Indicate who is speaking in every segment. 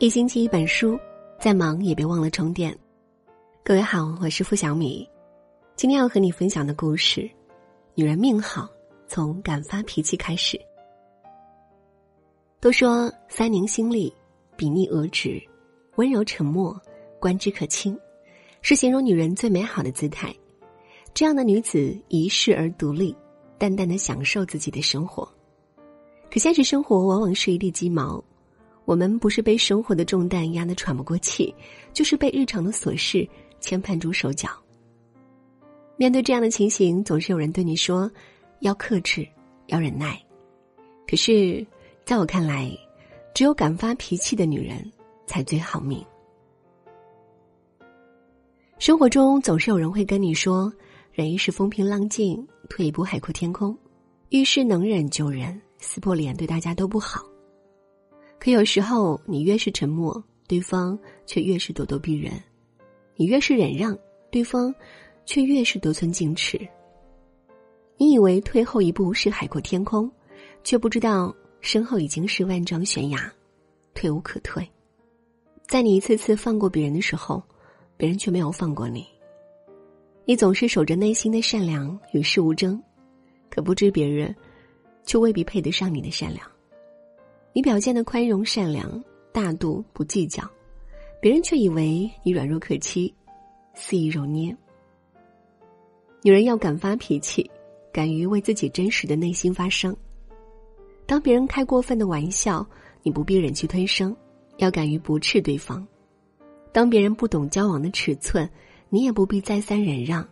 Speaker 1: 一星期一本书，再忙也别忘了充电。各位好，我是付小米，今天要和你分享的故事：女人命好，从敢发脾气开始。都说三宁心力，比逆而直，温柔沉默，观之可亲，是形容女人最美好的姿态。这样的女子一世而独立，淡淡的享受自己的生活。可现实生活往往是一地鸡毛，我们不是被生活的重担压得喘不过气，就是被日常的琐事牵绊住手脚。面对这样的情形，总是有人对你说：“要克制，要忍耐。”可是，在我看来，只有敢发脾气的女人才最好命。生活中总是有人会跟你说：“忍一时风平浪静，退一步海阔天空。”遇事能忍就忍。撕破脸对大家都不好。可有时候，你越是沉默，对方却越是咄咄逼人；你越是忍让，对方却越是得寸进尺。你以为退后一步是海阔天空，却不知道身后已经是万丈悬崖，退无可退。在你一次次放过别人的时候，别人却没有放过你。你总是守着内心的善良，与世无争，可不知别人。却未必配得上你的善良。你表现的宽容、善良、大度、不计较，别人却以为你软弱可欺，肆意揉捏。女人要敢发脾气，敢于为自己真实的内心发声。当别人开过分的玩笑，你不必忍气吞声，要敢于不斥对方；当别人不懂交往的尺寸，你也不必再三忍让；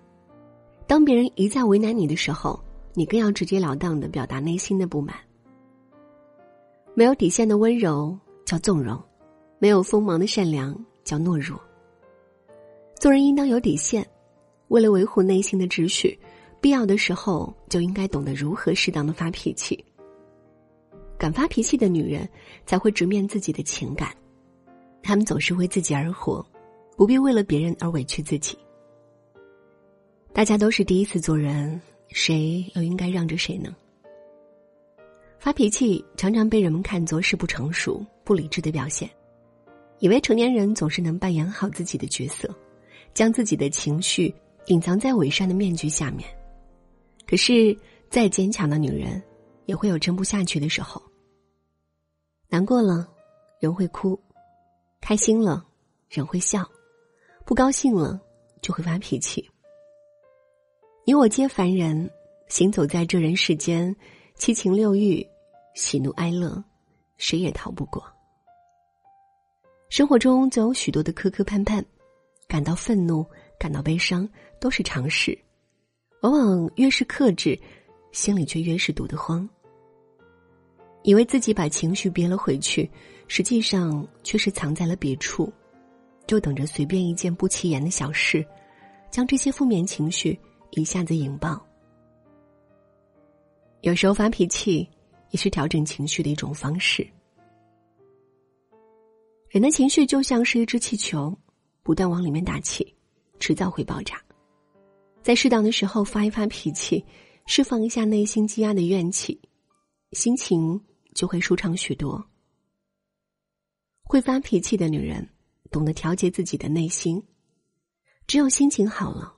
Speaker 1: 当别人一再为难你的时候。你更要直截了当的表达内心的不满。没有底线的温柔叫纵容，没有锋芒的善良叫懦弱。做人应当有底线，为了维护内心的秩序，必要的时候就应该懂得如何适当的发脾气。敢发脾气的女人才会直面自己的情感，她们总是为自己而活，不必为了别人而委屈自己。大家都是第一次做人。谁又应该让着谁呢？发脾气常常被人们看作是不成熟、不理智的表现，以为成年人总是能扮演好自己的角色，将自己的情绪隐藏在伪善的面具下面。可是，再坚强的女人，也会有撑不下去的时候。难过了，人会哭；开心了，人会笑；不高兴了，就会发脾气。你我皆凡人，行走在这人世间，七情六欲、喜怒哀乐，谁也逃不过。生活中总有许多的磕磕绊绊，感到愤怒、感到悲伤都是常事。往往越是克制，心里却越是堵得慌。以为自己把情绪憋了回去，实际上却是藏在了别处，就等着随便一件不起眼的小事，将这些负面情绪。一下子引爆。有时候发脾气也是调整情绪的一种方式。人的情绪就像是一只气球，不断往里面打气，迟早会爆炸。在适当的时候发一发脾气，释放一下内心积压的怨气，心情就会舒畅许多。会发脾气的女人，懂得调节自己的内心。只有心情好了。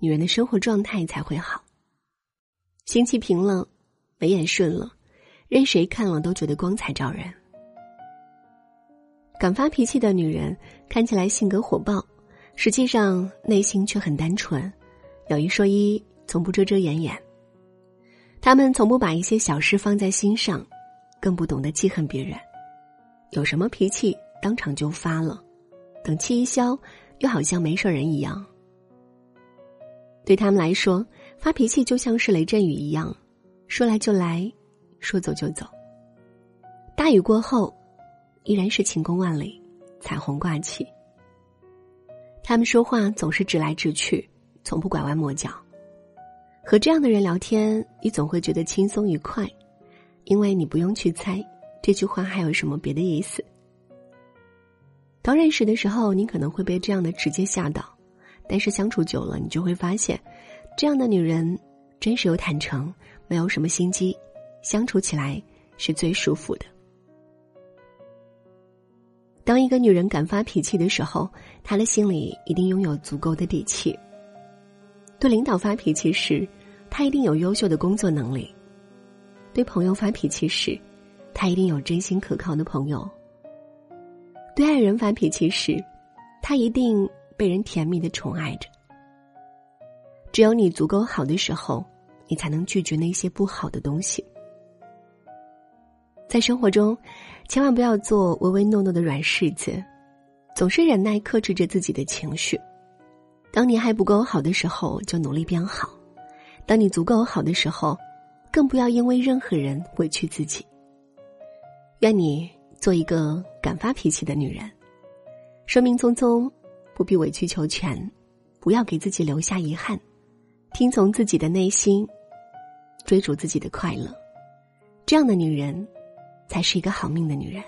Speaker 1: 女人的生活状态才会好，心气平了，眉眼顺了，任谁看了都觉得光彩照人。敢发脾气的女人看起来性格火爆，实际上内心却很单纯，有一说一，从不遮遮掩掩。他们从不把一些小事放在心上，更不懂得记恨别人，有什么脾气当场就发了，等气一消，又好像没事人一样。对他们来说，发脾气就像是雷阵雨一样，说来就来，说走就走。大雨过后，依然是晴空万里，彩虹挂起。他们说话总是直来直去，从不拐弯抹角。和这样的人聊天，你总会觉得轻松愉快，因为你不用去猜这句话还有什么别的意思。刚认识的时候，你可能会被这样的直接吓到。但是相处久了，你就会发现，这样的女人真实又坦诚，没有什么心机，相处起来是最舒服的。当一个女人敢发脾气的时候，她的心里一定拥有足够的底气。对领导发脾气时，她一定有优秀的工作能力；对朋友发脾气时，她一定有真心可靠的朋友；对爱人发脾气时，她一定被人甜蜜的宠爱着。只有你足够好的时候，你才能拒绝那些不好的东西。在生活中，千万不要做唯唯诺诺的软柿子，总是忍耐克制着自己的情绪。当你还不够好的时候，就努力变好；当你足够好的时候，更不要因为任何人委屈自己。愿你做一个敢发脾气的女人，生命匆匆，不必委曲求全，不要给自己留下遗憾，听从自己的内心，追逐自己的快乐。这样的女人。才是一个好命的女人。